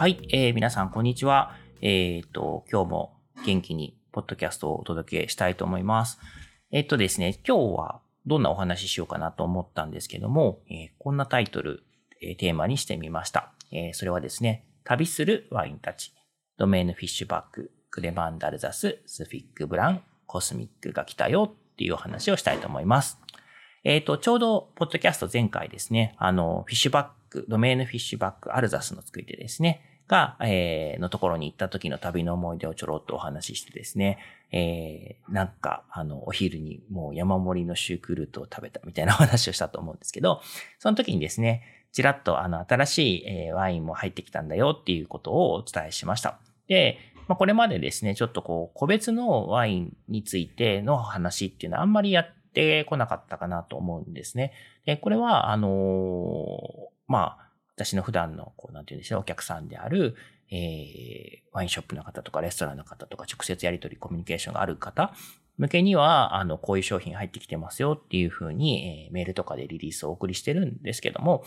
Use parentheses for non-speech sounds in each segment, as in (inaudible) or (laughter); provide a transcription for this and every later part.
はい、えー、皆さん、こんにちは。えっ、と、今日も元気にポッドキャストをお届けしたいと思います。えっ、とですね、今日はどんなお話ししようかなと思ったんですけども、えー、こんなタイトル、えー、テーマにしてみました。えー、それはですね、旅するワインたち、ドメインフィッシュバック、クレマンダルザス、スフィックブラン、コスミックが来たよっていうお話をしたいと思います。えっ、ー、と、ちょうど、ポッドキャスト前回ですね、あの、フィッシュバック、ドメインフィッシュバックアルザスの作り手ですね、が、えー、のところに行った時の旅の思い出をちょろっとお話ししてですね、えー、なんか、あの、お昼にもう山盛りのシュークルートを食べたみたいな話をしたと思うんですけど、その時にですね、ちらっとあの、新しい、え、ワインも入ってきたんだよっていうことをお伝えしました。で、まあ、これまでですね、ちょっとこう、個別のワインについての話っていうのはあんまりやってこなかったかなと思うんですね。で、これは、あのー、まあ、私の普段の、こう、なんて言うんでしょう、お客さんである、えー、ワインショップの方とかレストランの方とか直接やり取り、コミュニケーションがある方向けには、あの、こういう商品入ってきてますよっていうふうに、えー、メールとかでリリースをお送りしてるんですけども、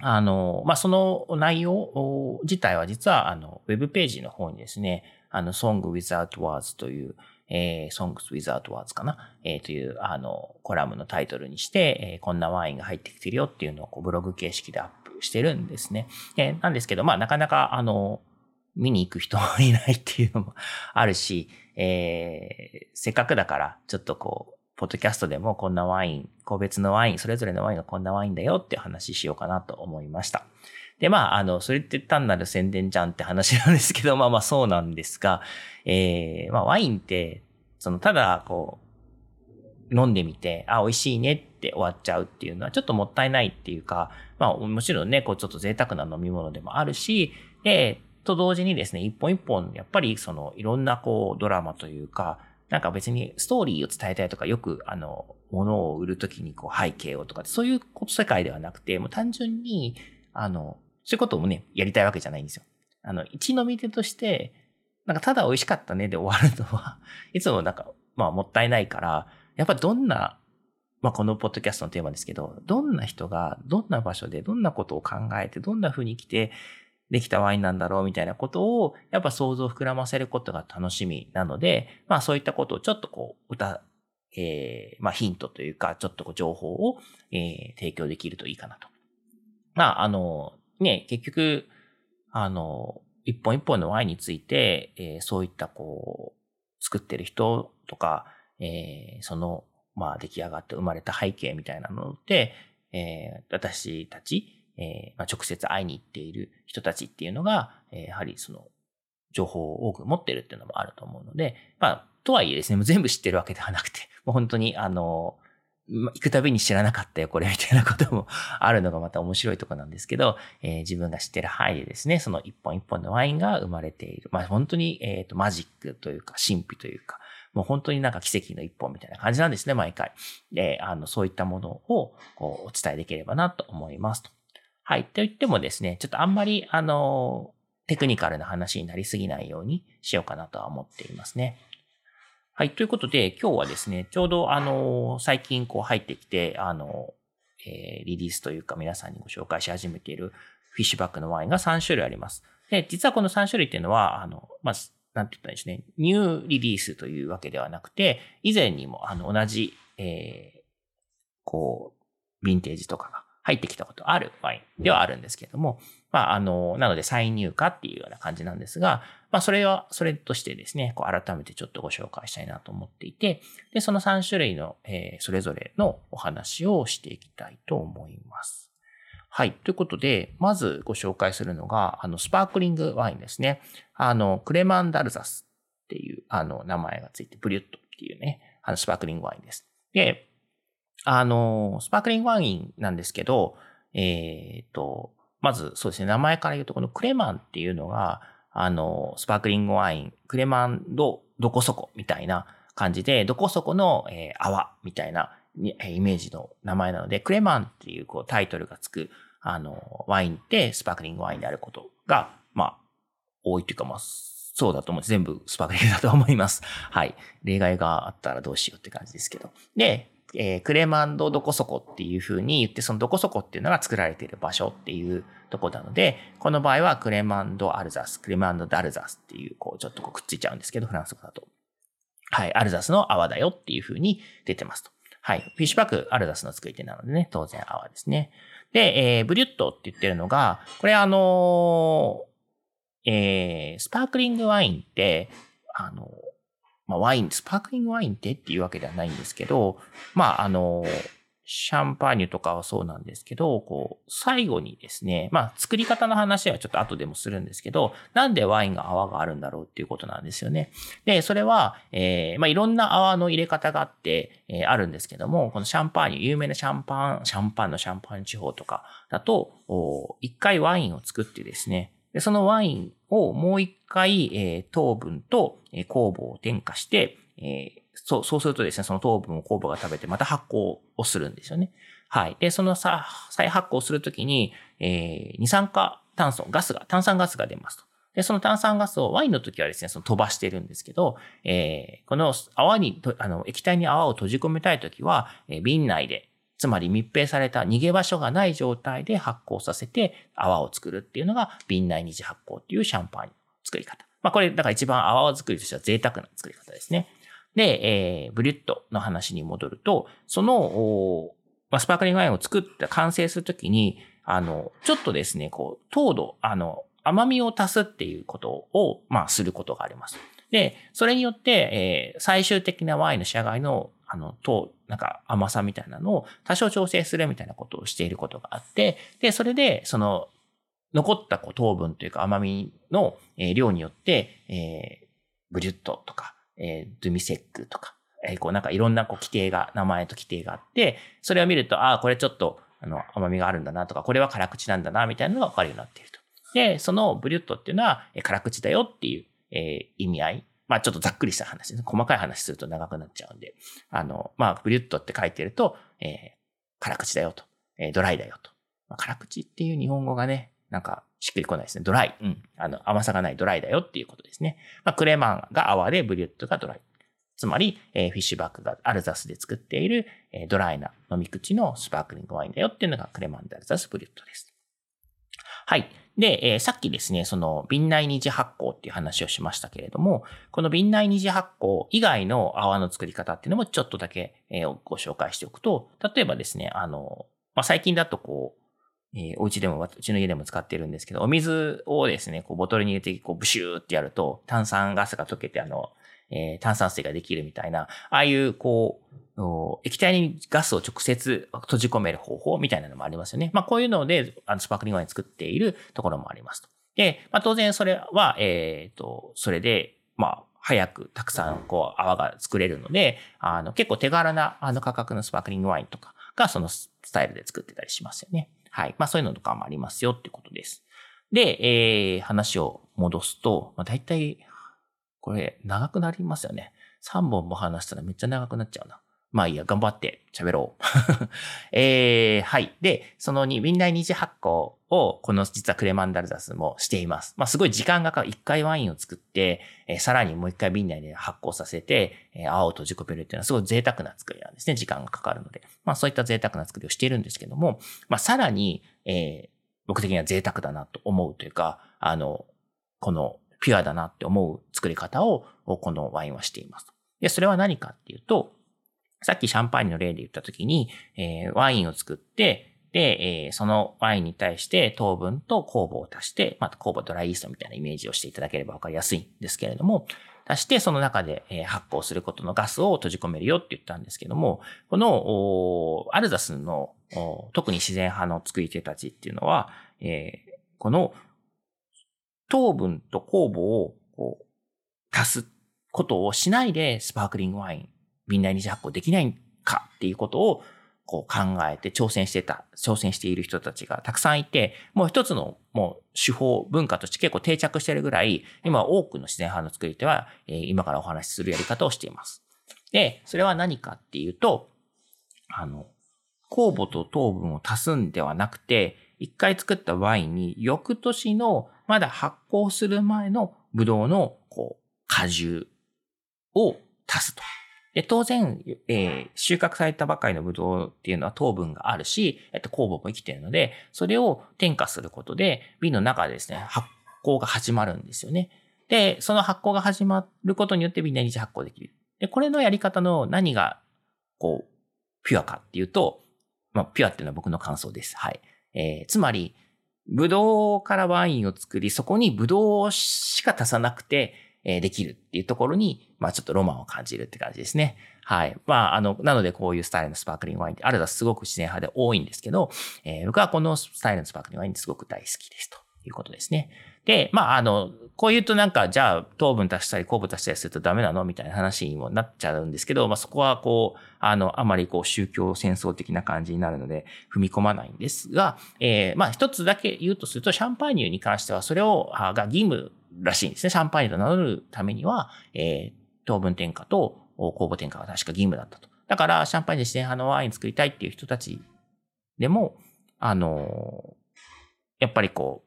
あの、まあ、その内容自体は実は、あの、ウェブページの方にですね、あの、Song Without Words という、えー、Songs Without Words かな、えー、という、あの、コラムのタイトルにして、えー、こんなワインが入ってきてるよっていうのをこうブログ形式でアップしてるんですね。えー、なんですけど、まあなかなかあの、見に行く人もいないっていうのもあるし、えー、せっかくだからちょっとこう、ポッドキャストでもこんなワイン、個別のワイン、それぞれのワインがこんなワインだよって話しようかなと思いました。で、まあ、あの、それって単なる宣伝じゃんって話なんですけど、(laughs) まあまあそうなんですが、えー、まあワインって、その、ただ、こう、飲んでみて、あ、美味しいねって終わっちゃうっていうのはちょっともったいないっていうか、まあもちろんね、こうちょっと贅沢な飲み物でもあるし、で、と同時にですね、一本一本、やっぱりそのいろんなこうドラマというか、なんか別にストーリーを伝えたいとか、よくあの、物を売るときにこう背景をとか、そういう世界ではなくて、もう単純に、あの、そういうこともね、やりたいわけじゃないんですよ。あの、一飲み手として、なんかただ美味しかったねで終わるのは、(laughs) いつもなんか、まあもったいないから、やっぱどんなまあ、このポッドキャストのテーマですけど、どんな人が、どんな場所で、どんなことを考えて、どんな風に来て、できたワインなんだろうみたいなことを、やっぱ想像を膨らませることが楽しみなので、まあそういったことをちょっとこう、歌、えー、まあヒントというか、ちょっとこう情報を、えー、提供できるといいかなと。まああの、ね、結局、あの、一本一本のワインについて、えー、そういったこう、作ってる人とか、えー、そのまあ、出来上がって生まれた背景みたいなので、えー、私たち、えーまあ、直接会いに行っている人たちっていうのが、えー、やはりその、情報を多く持ってるっていうのもあると思うので、まあ、とはいえですね、もう全部知ってるわけではなくて、(laughs) もう本当に、あの、行くたびに知らなかったよ、これ、みたいなこともあるのがまた面白いとこなんですけど、えー、自分が知ってる範囲でですね、その一本一本のワインが生まれている。まあ本当に、えっ、ー、と、マジックというか、神秘というか、もう本当になんか奇跡の一本みたいな感じなんですね、毎回。で、あの、そういったものをこうお伝えできればなと思いますと。はい。と言ってもですね、ちょっとあんまり、あの、テクニカルな話になりすぎないようにしようかなとは思っていますね。はい。ということで、今日はですね、ちょうどあの、最近こう入ってきて、あの、えー、リリースというか皆さんにご紹介し始めているフィッシュバックのワインが3種類あります。で、実はこの3種類っていうのは、あの、まあ、なんて言ったらいいですね、ニューリリースというわけではなくて、以前にもあの同じ、えー、こう、ヴィンテージとかが入ってきたことあるワインではあるんですけれども、まあ、あの、なので再入荷っていうような感じなんですが、まあ、それは、それとしてですね、こう改めてちょっとご紹介したいなと思っていて、で、その3種類の、えー、それぞれのお話をしていきたいと思います。はい。ということで、まずご紹介するのが、あの、スパークリングワインですね。あの、クレマンダルザスっていう、あの、名前がついて、ブリュットっていうね、あの、スパークリングワインです。で、あの、スパークリングワインなんですけど、えっ、ー、と、まずそうですね、名前から言うと、このクレマンっていうのが、あの、スパークリングワイン、クレマンドどこそこみたいな感じで、どこそこの、えー、泡みたいなイメージの名前なので、クレマンっていうこうタイトルがつく、あの、ワインってスパークリングワインであることが、まあ、多いというか、まあ、そうだと思う。全部スパークリングだと思います。はい。例外があったらどうしようって感じですけど。で、えー、クレマンドどこそこっていう風に言って、そのどこそこっていうのが作られている場所っていうとこなので、この場合はクレマンドアルザス、クレマンドダルザスっていう、こう、ちょっとこうくっついちゃうんですけど、フランス語だと。はい、アルザスの泡だよっていう風に出てますと。はい。フィッシュパック、アルザスの作り手なのでね、当然泡ですね。で、えー、ブリュットって言ってるのが、これあのー、えー、スパークリングワインって、あのまあ、ワイン、スパークリングワインってっていうわけではないんですけど、まあ、あの、シャンパーニュとかはそうなんですけど、こう、最後にですね、まあ、作り方の話はちょっと後でもするんですけど、なんでワインが泡があるんだろうっていうことなんですよね。で、それは、えー、まあ、いろんな泡の入れ方があって、えー、あるんですけども、このシャンパーニュ、有名なシャンパン、シャンパンのシャンパン地方とかだと、一回ワインを作ってですね、でそのワインをもう一回、えー、糖分と、えー、酵母を添加して、えー、そう、そうするとですね、その糖分を酵母が食べてまた発酵をするんですよね。はい。で、そのさ再発酵するときに、えー、二酸化炭素、ガスが、炭酸ガスが出ますと。で、その炭酸ガスをワインの時はですね、その飛ばしてるんですけど、えー、この泡に、あの、液体に泡を閉じ込めたいときは、えー、瓶内でつまり密閉された逃げ場所がない状態で発酵させて泡を作るっていうのが瓶内二次発酵っていうシャンパンの作り方。まあこれ、だから一番泡作りとしては贅沢な作り方ですね。で、えー、ブリュットの話に戻ると、その、まあ、スパークリングワインを作って完成するときに、あの、ちょっとですね、こう、糖度、あの、甘みを足すっていうことを、まあ、することがあります。で、それによって、えー、最終的なワインの仕上がりのあの、糖、なんか甘さみたいなのを多少調整するみたいなことをしていることがあって、で、それで、その、残ったこう糖分というか甘みの、量によって、えー、ブリュットとか、えー、ドゥミセックとか、えー、こうなんかいろんなこう規定が、名前と規定があって、それを見ると、ああ、これちょっと、あの、甘みがあるんだなとか、これは辛口なんだな、みたいなのがわかるようになっていると。で、そのブリュットっていうのは、辛口だよっていう、えー、意味合いまあちょっとざっくりした話です。ね細かい話すると長くなっちゃうんで。あの、まあブリュットって書いてると、えー、辛口だよと。えー、ドライだよと。まあ、辛口っていう日本語がね、なんかしっくりこないですね。ドライ。うん。あの、甘さがないドライだよっていうことですね。まあクレマンが泡でブリュットがドライ。つまり、えー、フィッシュバックがアルザスで作っている、えー、ドライな飲み口のスパークリングワインだよっていうのがクレマンでアルザスブリュットです。はい。で、えー、さっきですね、その瓶内二次発酵っていう話をしましたけれども、この瓶内二次発酵以外の泡の作り方っていうのもちょっとだけ、えー、ご紹介しておくと、例えばですね、あの、まあ、最近だとこう、えー、お家でも、うちの家でも使ってるんですけど、お水をですね、こうボトルに入れて、こうブシューってやると、炭酸ガスが溶けて、あの、えー、炭酸水ができるみたいな、ああいう、こう、液体にガスを直接閉じ込める方法みたいなのもありますよね。まあこういうので、あのスパークリングワイン作っているところもありますと。で、まあ当然それは、えっ、ー、と、それで、まあ早くたくさんこう泡が作れるので、あの結構手軽なあの価格のスパークリングワインとかがそのスタイルで作ってたりしますよね。はい。まあそういうのとかもありますよってことです。で、えー、話を戻すと、まあ大体、これ長くなりますよね。3本も話したらめっちゃ長くなっちゃうな。まあいいや、頑張って喋ろう。(laughs) えー、はい。で、その2、瓶内二次発酵を、この実はクレマンダルザスもしています。まあすごい時間がかかる。一回ワインを作って、えー、さらにもう一回瓶内で発酵させて、えー、青を閉じ込めるっていうのはすごい贅沢な作りなんですね。時間がかかるので。まあそういった贅沢な作りをしているんですけども、まあさらに、えー、僕的には贅沢だなと思うというか、あの、このピュアだなって思う作り方を、このワインはしています。で、それは何かっていうと、さっきシャンパーニュの例で言ったときに、えー、ワインを作って、で、えー、そのワインに対して糖分と酵母を足して、また酵母ドライイーストみたいなイメージをしていただければわかりやすいんですけれども、足してその中で、発酵することのガスを閉じ込めるよって言ったんですけども、この、アルザスの、特に自然派の作り手たちっていうのは、えー、この糖分と酵母をこう足すことをしないでスパークリングワイン、瓶内二次発酵できないかっていうことをこう考えて挑戦してた、挑戦している人たちがたくさんいて、もう一つのもう手法、文化として結構定着してるぐらい、今多くの自然派の作り手は、えー、今からお話しするやり方をしています。で、それは何かっていうと、あの、酵母と糖分を足すんではなくて、一回作ったワインに翌年のまだ発酵する前のブドウのこう果汁を足すと。で、当然、えー、収穫されたばかりのブドウっていうのは糖分があるし、えっと、酵母も生きているので、それを添加することで、瓶の中でですね、発酵が始まるんですよね。で、その発酵が始まることによって瓶内二次発酵できる。で、これのやり方の何が、こう、ピュアかっていうと、まあ、ピュアっていうのは僕の感想です。はい。えー、つまり、ブドウからワインを作り、そこにブドウしか足さなくて、えできるっていうところに、まあちょっとロマンを感じるって感じですね。はい。まああの、なのでこういうスタイルのスパークリングワインってあるはすごく自然派で多いんですけど、えー、僕はこのスタイルのスパークリングワインすごく大好きですということですね。で、まああの、こう言うとなんか、じゃあ糖分足したり酵母足したりするとダメなのみたいな話にもなっちゃうんですけど、まあそこはこう、あの、あまりこう宗教戦争的な感じになるので踏み込まないんですが、えー、まあ一つだけ言うとすると、シャンパーニュに関してはそれを、が義務らしいんですね。シャンパーニュと名乗るためには、えー、糖分添加と酵母添加が確か義務だったと。だから、シャンパーニュ自然派のワイン作りたいっていう人たちでも、あのやっぱりこう、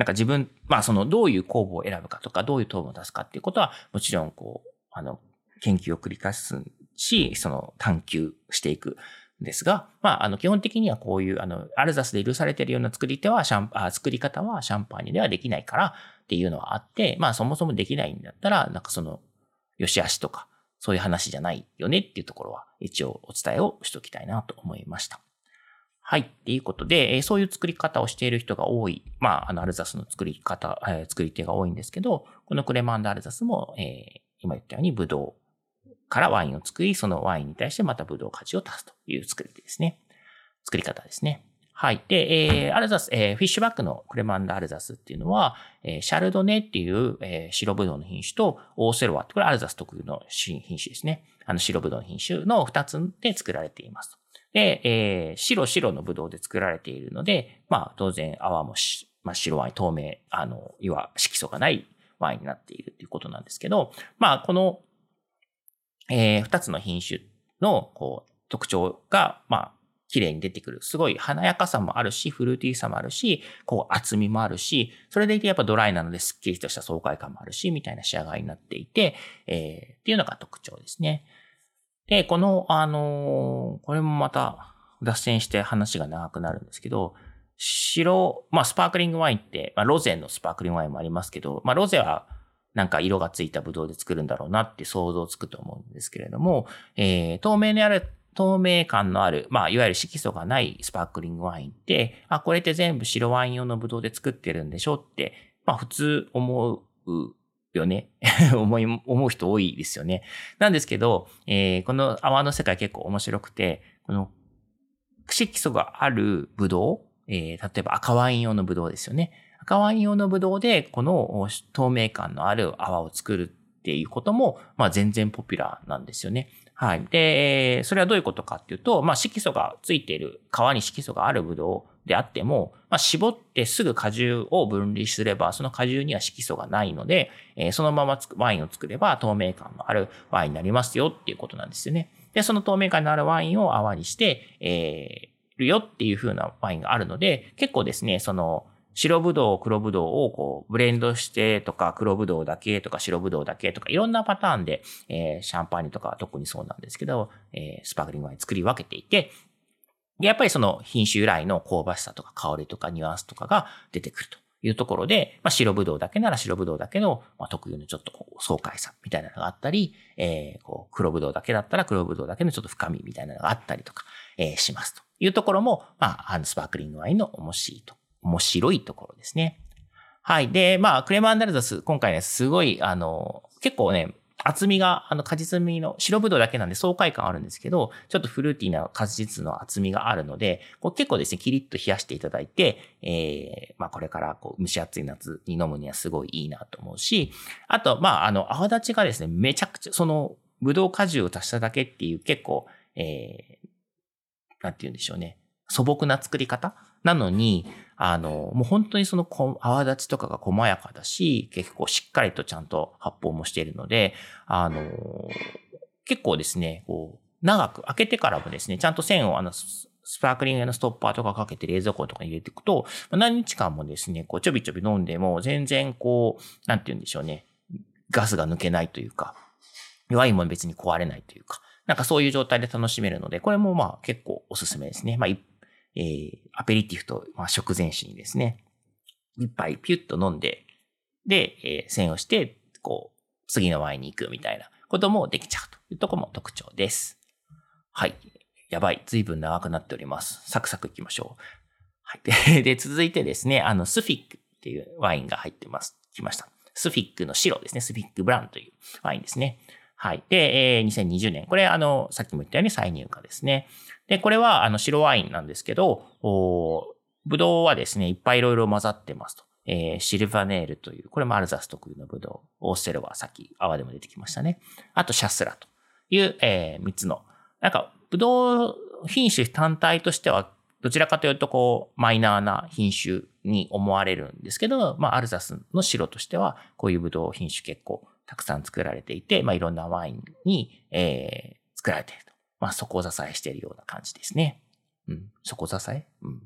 なんか自分、まあそのどういう酵母を選ぶかとか、どういう糖分を出すかっていうことは、もちろんこう、あの、研究を繰り返すし、その探求していくんですが、まあ、あの、基本的にはこういう、あの、アルザスで許されているような作り手は、シャンあ、作り方はシャンパーニュではできないからっていうのはあって、まあ、そもそもできないんだったら、なんかその、良し悪しとか、そういう話じゃないよねっていうところは、一応お伝えをしときたいなと思いました。はい。っていうことで、えそういう作り方をしている人が多い。まあ、あの、アルザスの作り方、え、作り手が多いんですけど、このクレマンドアルザスも、え、今言ったように、ブドウからワインを作り、そのワインに対してまたブドウ果汁を足すという作り手ですね。作り方ですね。はい。で、えー、アルザス、えー、フィッシュバックのクレマンダアルザスっていうのは、えー、シャルドネっていう、えー、白ブドウの品種と、オーセロワって、これアルザス特有の品種ですね。あの白ブドウの品種の二つで作られています。で、えー、白白のブドウで作られているので、まあ、当然泡も、まあ、白ワイン透明、あの、要は色素がないワインになっているということなんですけど、まあ、この、えー、二つの品種の、こう、特徴が、まあ、綺麗に出てくる。すごい華やかさもあるし、フルーティーさもあるし、こう厚みもあるし、それでいてやっぱドライなのでスッキリとした爽快感もあるし、みたいな仕上がりになっていて、えー、っていうのが特徴ですね。で、この、あの、これもまた脱線して話が長くなるんですけど、白、まあスパークリングワインって、まあロゼのスパークリングワインもありますけど、まあロゼはなんか色がついたブドウで作るんだろうなって想像つくと思うんですけれども、えー、透明にある透明感のある、まあ、いわゆる色素がないスパークリングワインって、あ、これって全部白ワイン用のブドウで作ってるんでしょって、まあ、普通思うよね。(laughs) 思い、思う人多いですよね。なんですけど、えー、この泡の世界結構面白くて、この串基礎があるブドウ、えー、例えば赤ワイン用のブドウですよね。赤ワイン用のブドウで、この透明感のある泡を作るっていうことも、まあ全然ポピュラーなんですよね。はい。で、それはどういうことかっていうと、まあ色素がついている、皮に色素があるブドウであっても、まあ絞ってすぐ果汁を分離すれば、その果汁には色素がないので、え、そのままワインを作れば透明感のあるワインになりますよっていうことなんですよね。で、その透明感のあるワインを泡にして、えー、るよっていう風なワインがあるので、結構ですね、その、白ぶどう、黒ぶどうをこうブレンドしてとか、黒ぶどうだけとか、白ぶどうだけとか、いろんなパターンで、えー、シャンパーニュとかは特にそうなんですけど、えー、スパークリングワイン作り分けていて、やっぱりその品種由来の香ばしさとか香りとかニュアンスとかが出てくるというところで、まあ、白ぶどうだけなら白ぶどうだけの、まあ、特有のちょっとこう爽快さみたいなのがあったり、えー、こう黒ぶどうだけだったら黒ぶどうだけのちょっと深みみたいなのがあったりとか、えー、しますというところも、まあ、スパークリングワインの面白いと面白いところですね。はい。で、まあ、クレマンダルザス、今回ね、すごい、あの、結構ね、厚みが、あの、果実味の、白ぶどうだけなんで爽快感あるんですけど、ちょっとフルーティーな果実の厚みがあるので、こう結構ですね、キリッと冷やしていただいて、えー、まあこれからこう蒸し暑い夏に飲むにはすごいいいなと思うし、あと、まああの、泡立ちがですね、めちゃくちゃ、その、ぶどう果汁を足しただけっていう結構、えー、なんて言うんでしょうね。素朴な作り方なのに、あの、もう本当にその泡立ちとかが細やかだし、結構しっかりとちゃんと発泡もしているので、あの、結構ですね、こう、長く、開けてからもですね、ちゃんと線をあの、スパークリングのストッパーとかかけて冷蔵庫とかに入れていくと、何日間もですね、こう、ちょびちょび飲んでも全然こう、なんて言うんでしょうね、ガスが抜けないというか、弱いも別に壊れないというか、なんかそういう状態で楽しめるので、これもまあ結構おすすめですね。まあ、えー、アペリティフと、まあ、食前酒にですね、一杯ピュッと飲んで、で、えー、線をして、こう、次のワインに行くみたいなこともできちゃうというところも特徴です。はい。やばい。随分長くなっております。サクサク行きましょう。はい。(laughs) で、続いてですね、あの、スフィックっていうワインが入ってます。来ました。スフィックの白ですね。スフィックブランというワインですね。はい。で、えー、2020年。これ、あの、さっきも言ったように再入荷ですね。で、これは、あの、白ワインなんですけど、おブドウはですね、いっぱいいろいろ混ざってますと。えー、シルバネールという、これもアルザス特有のブドウ。オーステルはさっき泡でも出てきましたね。あとシャスラという、えー、3つの。なんか、ブドウ品種単体としては、どちらかというと、こう、マイナーな品種に思われるんですけど、まあ、アルザスの白としては、こういうブドウ品種結構たくさん作られていて、まあ、いろんなワインに、えー、作られていると。まあ、底支えしているような感じですね。うん。底支え？うん。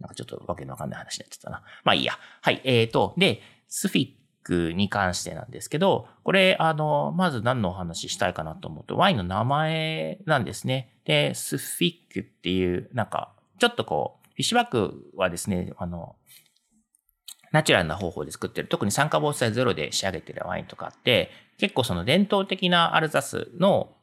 なんかちょっとわけのわかんない話になっちゃったな。まあいいや。はい。えっ、ー、と、で、スフィックに関してなんですけど、これ、あの、まず何のお話ししたいかなと思うと、ワインの名前なんですね。で、スフィックっていう、なんか、ちょっとこう、フィッシュバックはですね、あの、ナチュラルな方法で作ってる、特に酸化防止剤ゼロで仕上げてるワインとかって、結構その伝統的なアルザスの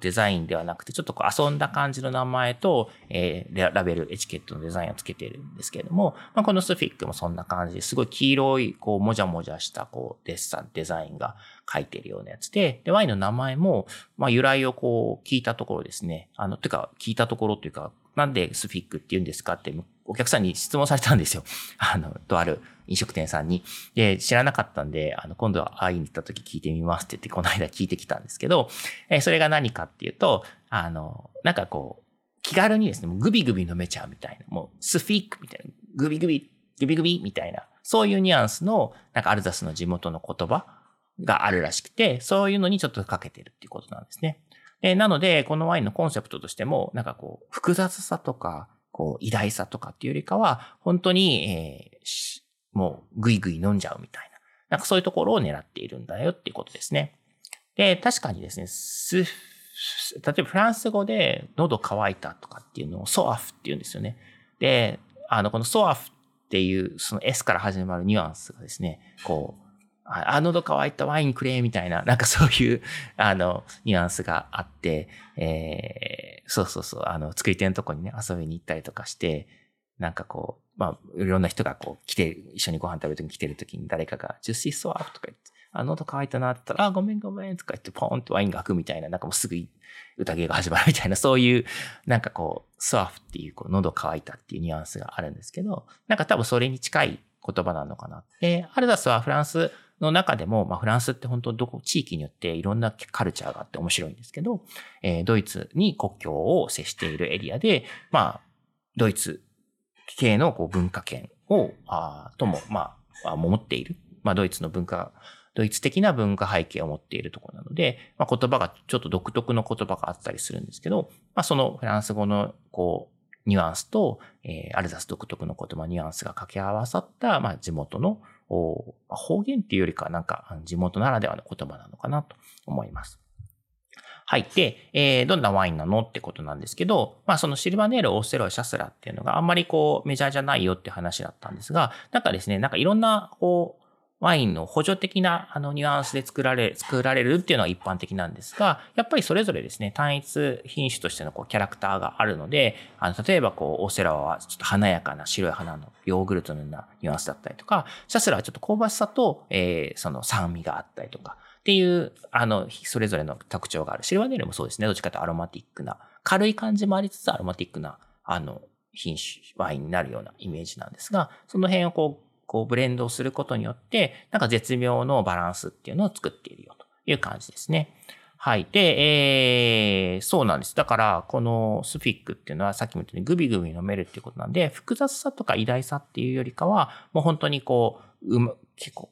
デザインではなくて、ちょっとこう遊んだ感じの名前と、えー、ラベル、エチケットのデザインをつけてるんですけれども、まあ、このスフィックもそんな感じですごい黄色い、こう、もじゃもじゃした、こう、デッサン、デザインが書いてるようなやつで、で、ワインの名前も、まあ、由来をこう、聞いたところですね。あの、てか、聞いたところというか、なんでスフィックって言うんですかって、お客さんに質問されたんですよ。(laughs) あの、とある飲食店さんに。で、知らなかったんで、あの、今度は会いに行った時聞いてみますって言って、この間聞いてきたんですけど、(laughs) えそれが何かっていうと、あの、なんかこう、気軽にですね、もうグビグビ飲めちゃうみたいな、もうスフィックみたいな、グビグビ、グビグビみたいな、そういうニュアンスの、なんかアルザスの地元の言葉があるらしくて、そういうのにちょっとかけてるっていうことなんですね。でなので、このワインのコンセプトとしても、なんかこう、複雑さとか、こう、偉大さとかっていうよりかは、本当に、えー、もう、ぐいぐい飲んじゃうみたいな。なんかそういうところを狙っているんだよっていうことですね。で、確かにですね、す、例えばフランス語で喉乾いたとかっていうのをソアフって言うんですよね。で、あの、このソアフっていう、その S から始まるニュアンスがですね、こう、あ、喉乾いたワインくれ、みたいな、なんかそういう、(laughs) あの、ニュアンスがあって、えー、そうそうそう、あの、作り手のとこにね、遊びに行ったりとかして、なんかこう、まあ、いろんな人がこう来て、一緒にご飯食べるときに来てるときに誰かが、ジューシーソワーとか言って、あ、喉乾いたなって言ったら、あ、ごめんごめんとか言って、ポーンとワインが開くみたいな、なんかもうすぐ宴が始まるみたいな、そういう、なんかこう、ソワーフっていう、こう、喉乾いたっていうニュアンスがあるんですけど、なんか多分それに近い言葉なのかな。で、アルダスはフランスの中でも、まあ、フランスって本当どこ、地域によっていろんなカルチャーがあって面白いんですけど、えー、ドイツに国境を接しているエリアで、まあ、ドイツ系のこう文化圏を、あとも、まあ、持っている。まあ、ドイツの文化、ドイツ的な文化背景を持っているところなので、まあ、言葉がちょっと独特の言葉があったりするんですけど、まあ、そのフランス語の、こう、ニュアンスと、えー、アルザス独特の言葉、ニュアンスが掛け合わさった、まあ、地元の方言っていうよりか、なんか、地元ならではの言葉なのかなと思います。はい。で、えー、どんなワインなのってことなんですけど、まあそのシルバネール、オーステロ、シャスラっていうのがあんまりこうメジャーじゃないよって話だったんですが、なんかですね、なんかいろんなこうワインの補助的なあのニュアンスで作られ、作られるっていうのは一般的なんですが、やっぱりそれぞれですね、単一品種としてのこうキャラクターがあるので、あの、例えばこう、オセラはちょっと華やかな白い花のヨーグルトのようなニュアンスだったりとか、シャスラはちょっと香ばしさと、えー、その酸味があったりとか、っていう、あの、それぞれの特徴がある。シルバネールもそうですね。どっちかというとアロマティックな、軽い感じもありつつアロマティックな、あの、品種、ワインになるようなイメージなんですが、その辺をこう、こうブレンドをすることによって、なんか絶妙のバランスっていうのを作っているよという感じですね。はい。で、えー、そうなんです。だから、このスフィックっていうのはさっきも言ったようにグビグビ飲めるっていうことなんで、複雑さとか偉大さっていうよりかは、もう本当にこう、うま、結構、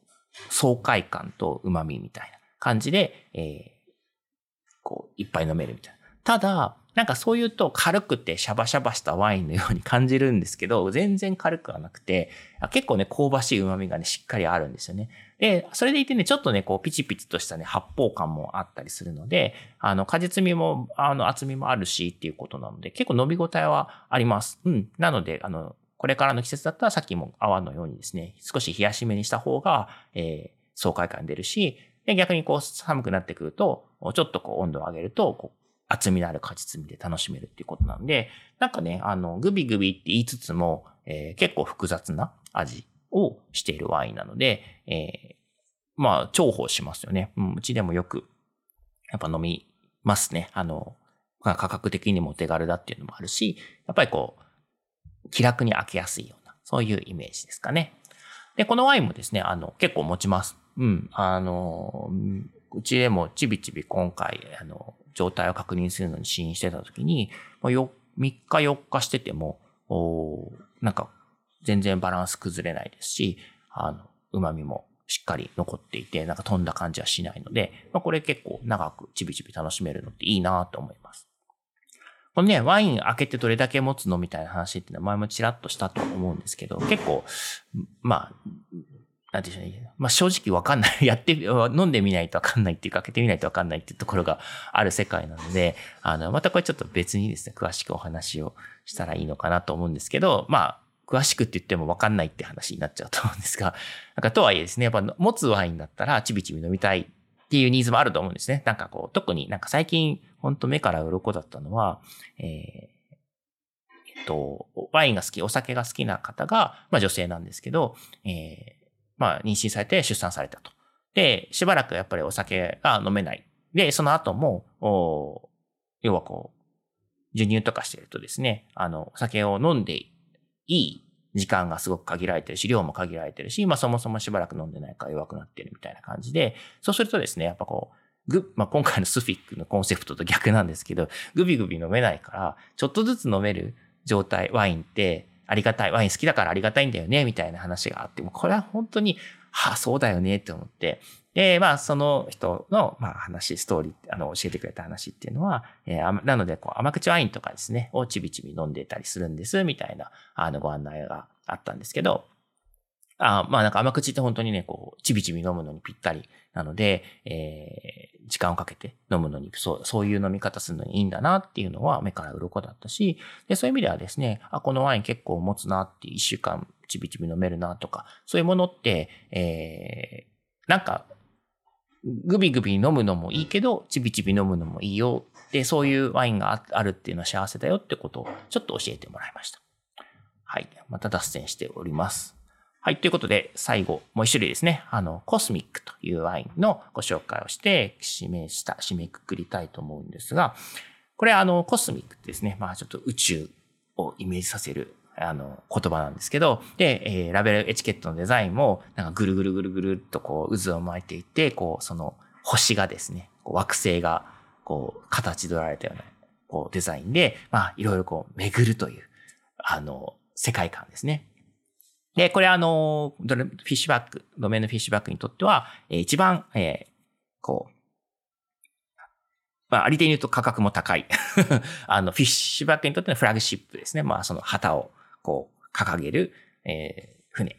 爽快感と旨味みたいな感じで、えー、こう、いっぱい飲めるみたいな。ただ、なんかそう言うと軽くてシャバシャバしたワインのように感じるんですけど、(laughs) 全然軽くはなくて、結構ね、香ばしい旨味がね、しっかりあるんですよね。で、それでいてね、ちょっとね、こう、ピチピチとしたね、発泡感もあったりするので、あの、果実味も、あの、厚みもあるしっていうことなので、結構飲み応えはあります。うん。なので、あの、これからの季節だったらさっきも泡のようにですね、少し冷やしめにした方が、えー、爽快感出るし、で、逆にこう寒くなってくると、ちょっとこう温度を上げると、こう厚みのある果実味で楽しめるっていうことなんで、なんかね、あの、グビグビって言いつつも、えー、結構複雑な味をしているワインなので、えー、まあ、重宝しますよね。うん、うちでもよく、やっぱ飲みますね。あの、価格的にもお手軽だっていうのもあるし、やっぱりこう、気楽に開けやすいような、そういうイメージですかね。で、このワインもですね、あの、結構持ちます。うん。あの、うちでもちびちび今回、あの、状態を確認するのに試飲してた時に、3日4日してても、なんか全然バランス崩れないですし、あの、旨味もしっかり残っていて、なんか飛んだ感じはしないので、まあ、これ結構長くちびちび楽しめるのっていいなと思います。このね、ワイン開けてどれだけ持つのみたいな話っていうのは前もちらっとしたと思うんですけど、結構、まあ、なんていうんでしょうね。まあ正直わかんない。(laughs) やって、飲んでみないとわかんないっていうか、開けてみないとわかんないっていうところがある世界なので、あの、またこれちょっと別にですね、詳しくお話をしたらいいのかなと思うんですけど、まあ、詳しくって言ってもわかんないって話になっちゃうと思うんですが、(laughs) なんかとはいえですね、やっぱ持つワインだったらちびちび飲みたいっていうニーズもあると思うんですね。なんかこう、特になんか最近、ほんと目から鱗だったのは、えー、えっと、ワインが好き、お酒が好きな方が、まあ女性なんですけど、えー、まあ、妊娠されて出産されたと。で、しばらくやっぱりお酒が飲めない。で、その後も、お要はこう、授乳とかしてるとですね、あの、お酒を飲んでいい時間がすごく限られてるし、量も限られてるし、まあそもそもしばらく飲んでないから弱くなってるみたいな感じで、そうするとですね、やっぱこう、ぐ、まあ、今回のスフィックのコンセプトと逆なんですけど、グビグビ飲めないから、ちょっとずつ飲める状態、ワインって、ありがたい。ワイン好きだからありがたいんだよね、みたいな話があって、もこれは本当に、はあ、そうだよね、って思って。で、まあ、その人の、まあ、話、ストーリー、あの、教えてくれた話っていうのは、えー、なので、こう、甘口ワインとかですね、をちびちび飲んでたりするんです、みたいな、あの、ご案内があったんですけど、あまあなんか甘口って本当にね、こう、ちびちび飲むのにぴったりなので、えー、時間をかけて飲むのに、そう、そういう飲み方するのにいいんだなっていうのは目から鱗だったし、で、そういう意味ではですね、あ、このワイン結構持つなって一週間ちびちび飲めるなとか、そういうものって、えー、なんか、グビグビ飲むのもいいけど、ちびちび飲むのもいいよ。で、そういうワインがあるっていうのは幸せだよってことをちょっと教えてもらいました。はい。また脱線しております。はい。ということで、最後、もう一種類ですね。あの、コスミックというワインのご紹介をして、指名した、締めくくりたいと思うんですが、これあの、コスミックですね、まあちょっと宇宙をイメージさせる、あの、言葉なんですけど、で、えー、ラベルエチケットのデザインも、なんかぐるぐるぐるぐるっとこう、渦を巻いていて、こう、その、星がですね、惑星が、こう、形取られたような、こう、デザインで、まあ、いろいろこう、巡るという、あの、世界観ですね。で、これあの、フィッシュバック、ドメインのフィッシュバックにとっては、えー、一番、えー、こう、まあ、あり手に言うと価格も高い。(laughs) あの、フィッシュバックにとってのフラグシップですね。まあ、その旗を、こう、掲げる、えー、船、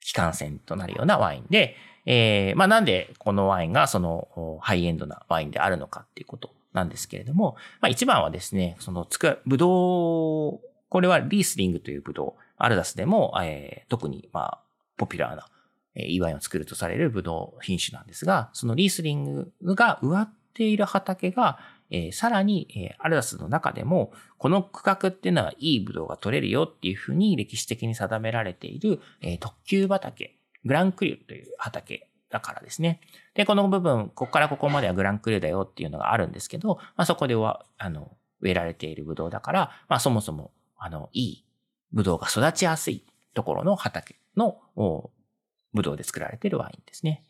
機関船となるようなワインで、えー、まあ、なんでこのワインがその、ハイエンドなワインであるのかっていうことなんですけれども、まあ、一番はですね、その、つく、ぶどう、これはリースリングというぶどう。アルダスでも、えー、特に、まあ、ポピュラーな、えー、祝いを作るとされるブドウ品種なんですが、そのリースリングが植わっている畑が、えー、さらに、えー、アルダスの中でも、この区画っていうのはいいブドウが取れるよっていうふうに歴史的に定められている、えー、特級畑、グランクリューという畑だからですね。で、この部分、ここからここまではグランクリューだよっていうのがあるんですけど、まあ、そこでは、あの、植えられているブドウだから、まあ、そもそも、あの、いいブドウが育ちやすいところの畑のブドウで作られているワインですね。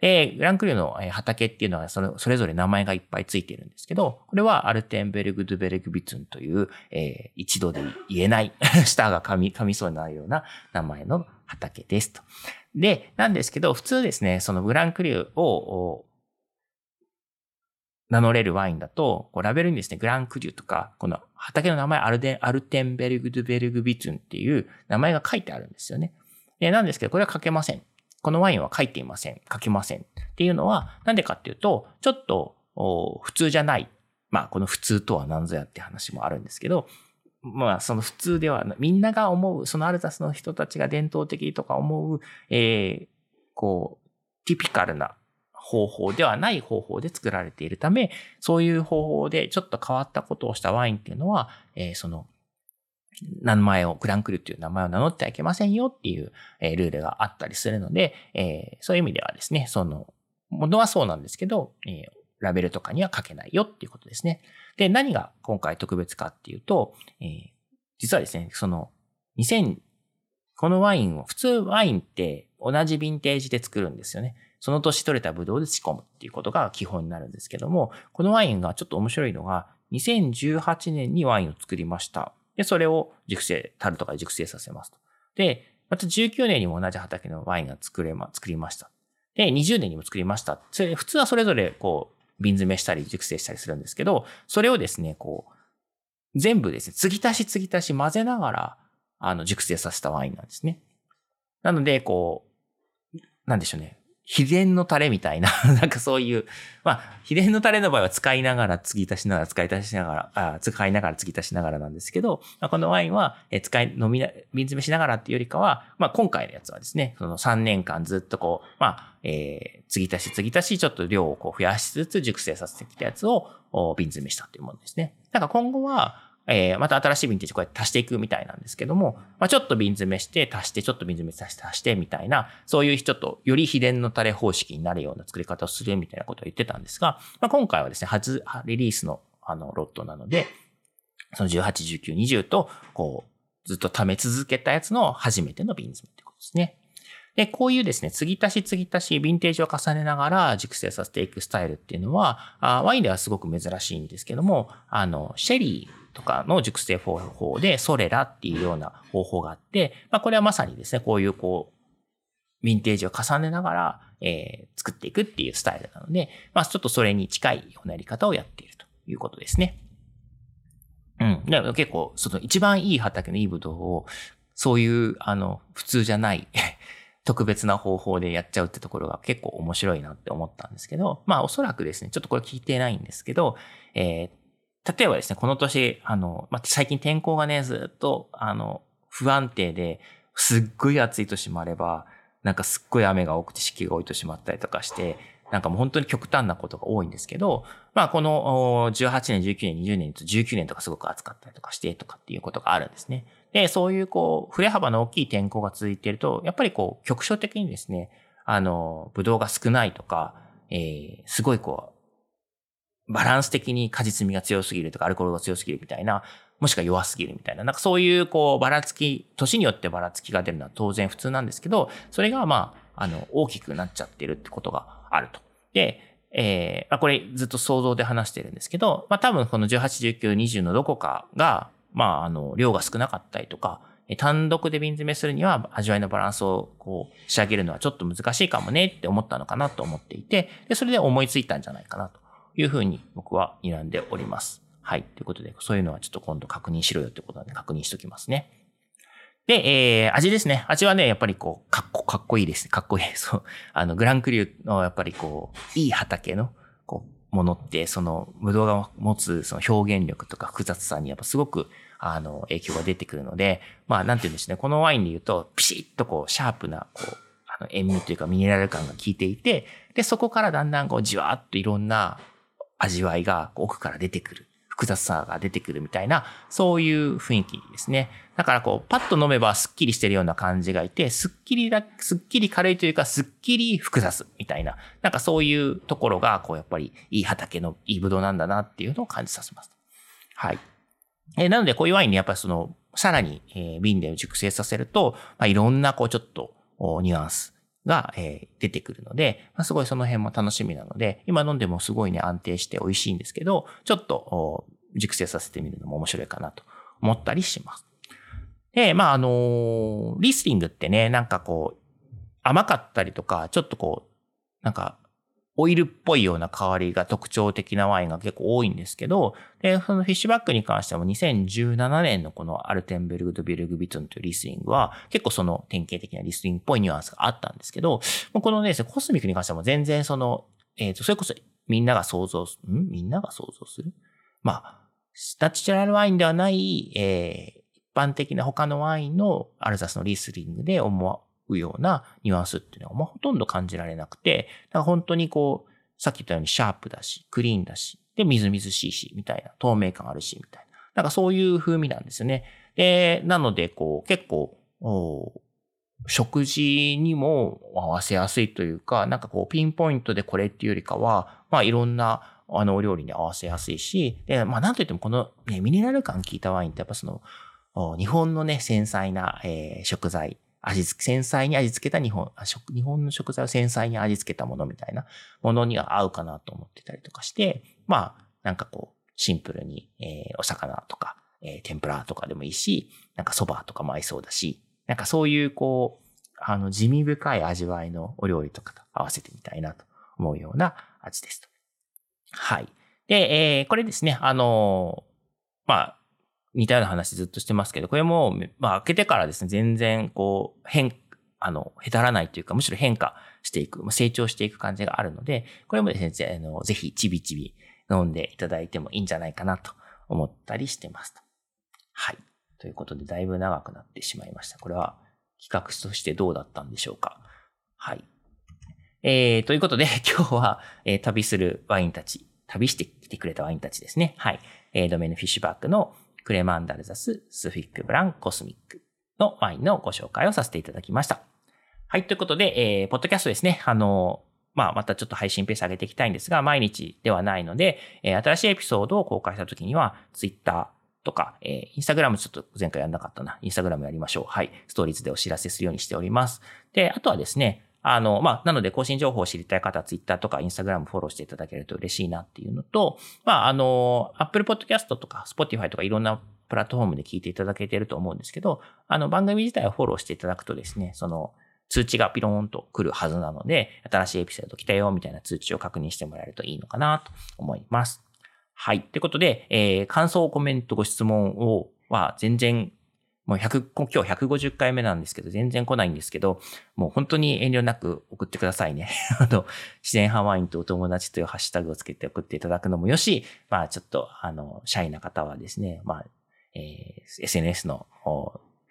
で、グランクリューの畑っていうのはそれそれぞれ名前がいっぱいついてるんですけど、これはアルテンベルグ・ドゥベルグ・ビツンという、えー、一度で言えない、(laughs) 舌が噛み、噛みそうになるような名前の畑ですと。で、なんですけど、普通ですね、そのグランクリューを名乗れるワインだと、こうラベルにですね、グランクリューとか、この畑の名前アルデアルテンベルグ・ドゥベルグ・ビツンっていう名前が書いてあるんですよね。で、なんですけど、これは書けません。このワインは書いていません。書きません。っていうのは、なんでかっていうと、ちょっと、普通じゃない。まあ、この普通とは何ぞやって話もあるんですけど、まあ、その普通では、みんなが思う、そのアルザスの人たちが伝統的とか思う、えー、こう、ティピカルな方法ではない方法で作られているため、そういう方法でちょっと変わったことをしたワインっていうのは、えー、その、名前を、グランクルっていう名前を名乗ってはいけませんよっていう、えー、ルールがあったりするので、えー、そういう意味ではですね、その、ものはそうなんですけど、えー、ラベルとかには書けないよっていうことですね。で、何が今回特別かっていうと、え、実はですね、その、2000、このワインを、普通ワインって同じヴィンテージで作るんですよね。その年取れたブドウで仕込むっていうことが基本になるんですけども、このワインがちょっと面白いのが、2018年にワインを作りました。で、それを熟成、樽とかで熟成させますと。で、また19年にも同じ畑のワインが作れま、作りました。で、20年にも作りました。それ、普通はそれぞれ、こう、瓶詰めしたり、熟成したりするんですけど、それをですね、こう、全部ですね、継ぎ足し継ぎ足し混ぜながら、あの、熟成させたワインなんですね。なので、こう、なんでしょうね。秘伝のタレみたいな、(laughs) なんかそういう、まあ、秘伝のタレの場合は使いながら、継ぎ足しながら、使い足しながら、あ使いながら、継ぎ足しながらなんですけど、まあ、このワインは、え使い、飲みな、瓶詰めしながらっていうよりかは、まあ、今回のやつはですね、その3年間ずっとこう、まあ、えー、継ぎ足し継ぎ足し、ちょっと量をこう増やしつつ熟成させてきたやつを、瓶詰めしたというものですね。だから今後は、えー、また新しいヴィンテージこうやって足していくみたいなんですけども、まあ、ちょっと瓶詰めして足して、ちょっと瓶詰め足して足してみたいな、そういうちょっとより秘伝のタレ方式になるような作り方をするみたいなことを言ってたんですが、まあ、今回はですね、初リリースのあのロットなので、その18、19、20と、こう、ずっと溜め続けたやつの初めての瓶詰めってことですね。で、こういうですね、継ぎ足し継ぎ足し、ヴィンテージを重ねながら熟成させていくスタイルっていうのは、あワインではすごく珍しいんですけども、あの、シェリーとかの熟成方法で、ソレラっていうような方法があって、まあ、これはまさにですね、こういうこう、ヴィンテージを重ねながら、えー、作っていくっていうスタイルなので、まあ、ちょっとそれに近いようなやり方をやっているということですね。うん。だから結構、その一番いい畑のいいブドウを、そういう、あの、普通じゃない (laughs) 特別な方法でやっちゃうってところが結構面白いなって思ったんですけど、まあおそらくですね、ちょっとこれ聞いてないんですけど、えー、例えばですね、この年、あの、まあ、最近天候がね、ずっと、あの、不安定で、すっごい暑い年もあれば、なんかすっごい雨が多くて湿気が多い年もあったりとかして、なんかもう本当に極端なことが多いんですけど、まあこの18年、19年、20年と19年とかすごく暑かったりとかしてとかっていうことがあるんですね。で、そういうこう、振れ幅の大きい天候が続いていると、やっぱりこう、局所的にですね、あの、ブドウが少ないとか、えー、すごいこう、バランス的に果実味が強すぎるとか、アルコールが強すぎるみたいな、もしくは弱すぎるみたいな、なんかそういうこう、ばらつき、年によってばらつきが出るのは当然普通なんですけど、それがまあ、あの、大きくなっちゃってるってことがあると。で、えー、まあ、これずっと想像で話してるんですけど、まあ、多分この18、19、20のどこかが、まあ、あの、量が少なかったりとか、単独で瓶詰めするには味わいのバランスをこう仕上げるのはちょっと難しいかもねって思ったのかなと思っていて、でそれで思いついたんじゃないかなというふうに僕は睨んでおります。はい。ということで、そういうのはちょっと今度確認しろよということなんで確認しときますね。で、えー、味ですね。味はね、やっぱりこう、かっこ、かっこいいです。かっこいい。(laughs) そう。あの、グランクリューのやっぱりこう、いい畑の、こう、ものって、その、ブドウが持つその表現力とか複雑さにやっぱすごくあの、影響が出てくるので、まあ、なんて言うんでしょうね。このワインで言うと、ピシッとこう、シャープな、こう、あの、塩味というかミネラル感が効いていて、で、そこからだんだんこう、じわーっといろんな味わいが奥から出てくる。複雑さが出てくるみたいな、そういう雰囲気ですね。だからこう、パッと飲めばスッキリしてるような感じがいて、スッキリだ、スッキリ軽いというか、スッキリ複雑みたいな、なんかそういうところが、こうやっぱりいい畑のいいブドウなんだなっていうのを感じさせます。はい。えー、なのでこういうワインにやっぱりその、さらに、えー、瓶で熟成させると、まあ、いろんなこうちょっとニュアンスが、えー、出てくるので、ま、すごいその辺も楽しみなので、今飲んでもすごいね、安定して美味しいんですけど、ちょっと熟成させてみるのも面白いかなと思ったりします。で、まあ、あのリスリングってね、なんかこう、甘かったりとか、ちょっとこう、なんか、オイルっぽいような香りが特徴的なワインが結構多いんですけど、で、そのフィッシュバックに関しても2017年のこのアルテンベルグ・ド・ビルグ・ビトンというリスリングは結構その典型的なリスリングっぽいニュアンスがあったんですけど、このね、コスミックに関しても全然その、えっ、ー、と、それこそみんなが想像す、んみんなが想像するまあ、ナチュラルワインではない、えー、一般的な他のワインのアルザスのリスリングで思うようなニュアンスっていうのは、まあ、ほとんど感じられなくて、だから本当にこう、さっき言ったようにシャープだし、クリーンだし、で、みずみずしいし、みたいな、透明感あるし、みたいな。なんかそういう風味なんですよね。で、なので、こう、結構、食事にも合わせやすいというか、なんかこう、ピンポイントでこれっていうよりかは、まあ、いろんな、あの、お料理に合わせやすいし、で、まあ、なんといってもこの、ね、ミネラル感効いたワインってやっぱその、日本のね、繊細な、えー、食材、味付け、繊細に味付けた日本、食日本の食材を繊細に味付けたものみたいなものには合うかなと思ってたりとかして、まあ、なんかこう、シンプルに、えー、お魚とか、えー、天ぷらとかでもいいし、なんか蕎麦とかも合いそうだし、なんかそういうこう、あの、地味深い味わいのお料理とかと合わせてみたいなと思うような味ですと。はい。で、えー、これですね、あのまあ、似たような話ずっとしてますけど、これも、まあ、開けてからですね、全然、こう、変、あの、へたらないというか、むしろ変化していく、成長していく感じがあるので、これもですね、あのぜひ、ちびちび飲んでいただいてもいいんじゃないかなと思ったりしてますと。はい。ということで、だいぶ長くなってしまいました。これは、企画としてどうだったんでしょうか。はい。えー、ということで、(laughs) 今日は、えー、旅するワインたち、旅してきてくれたワインたちですね。はい。えー、ドメインフィッシュバックのクレマンダルザス、スフィックブラン、コスミックのワインのご紹介をさせていただきました。はい。ということで、えー、ポッドキャストですね。あの、まあ、またちょっと配信ペース上げていきたいんですが、毎日ではないので、えー、新しいエピソードを公開したときには、ツイッターとか、えー、インスタグラムちょっと前回やんなかったな。インスタグラムやりましょう。はい。ストーリーズでお知らせするようにしております。で、あとはですね、あの、まあ、なので更新情報を知りたい方は Twitter とか Instagram フォローしていただけると嬉しいなっていうのと、まあ、あの、Apple Podcast とか Spotify とかいろんなプラットフォームで聞いていただけてると思うんですけど、あの、番組自体をフォローしていただくとですね、その、通知がピローンと来るはずなので、新しいエピソード来たよみたいな通知を確認してもらえるといいのかなと思います。はい。ということで、えー、感想、コメント、ご質問をは全然もう100、今日150回目なんですけど、全然来ないんですけど、もう本当に遠慮なく送ってくださいね。(laughs) あの、自然派ワインとお友達というハッシュタグをつけて送っていただくのもよし、まあちょっと、あの、シャイな方はですね、まあ、えー、SNS の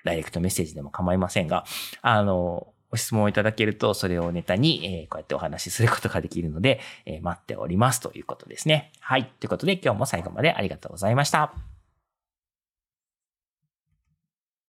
ダイレクトメッセージでも構いませんが、あの、ご質問をいただけると、それをネタに、えー、こうやってお話しすることができるので、えー、待っておりますということですね。はい。ということで、今日も最後までありがとうございました。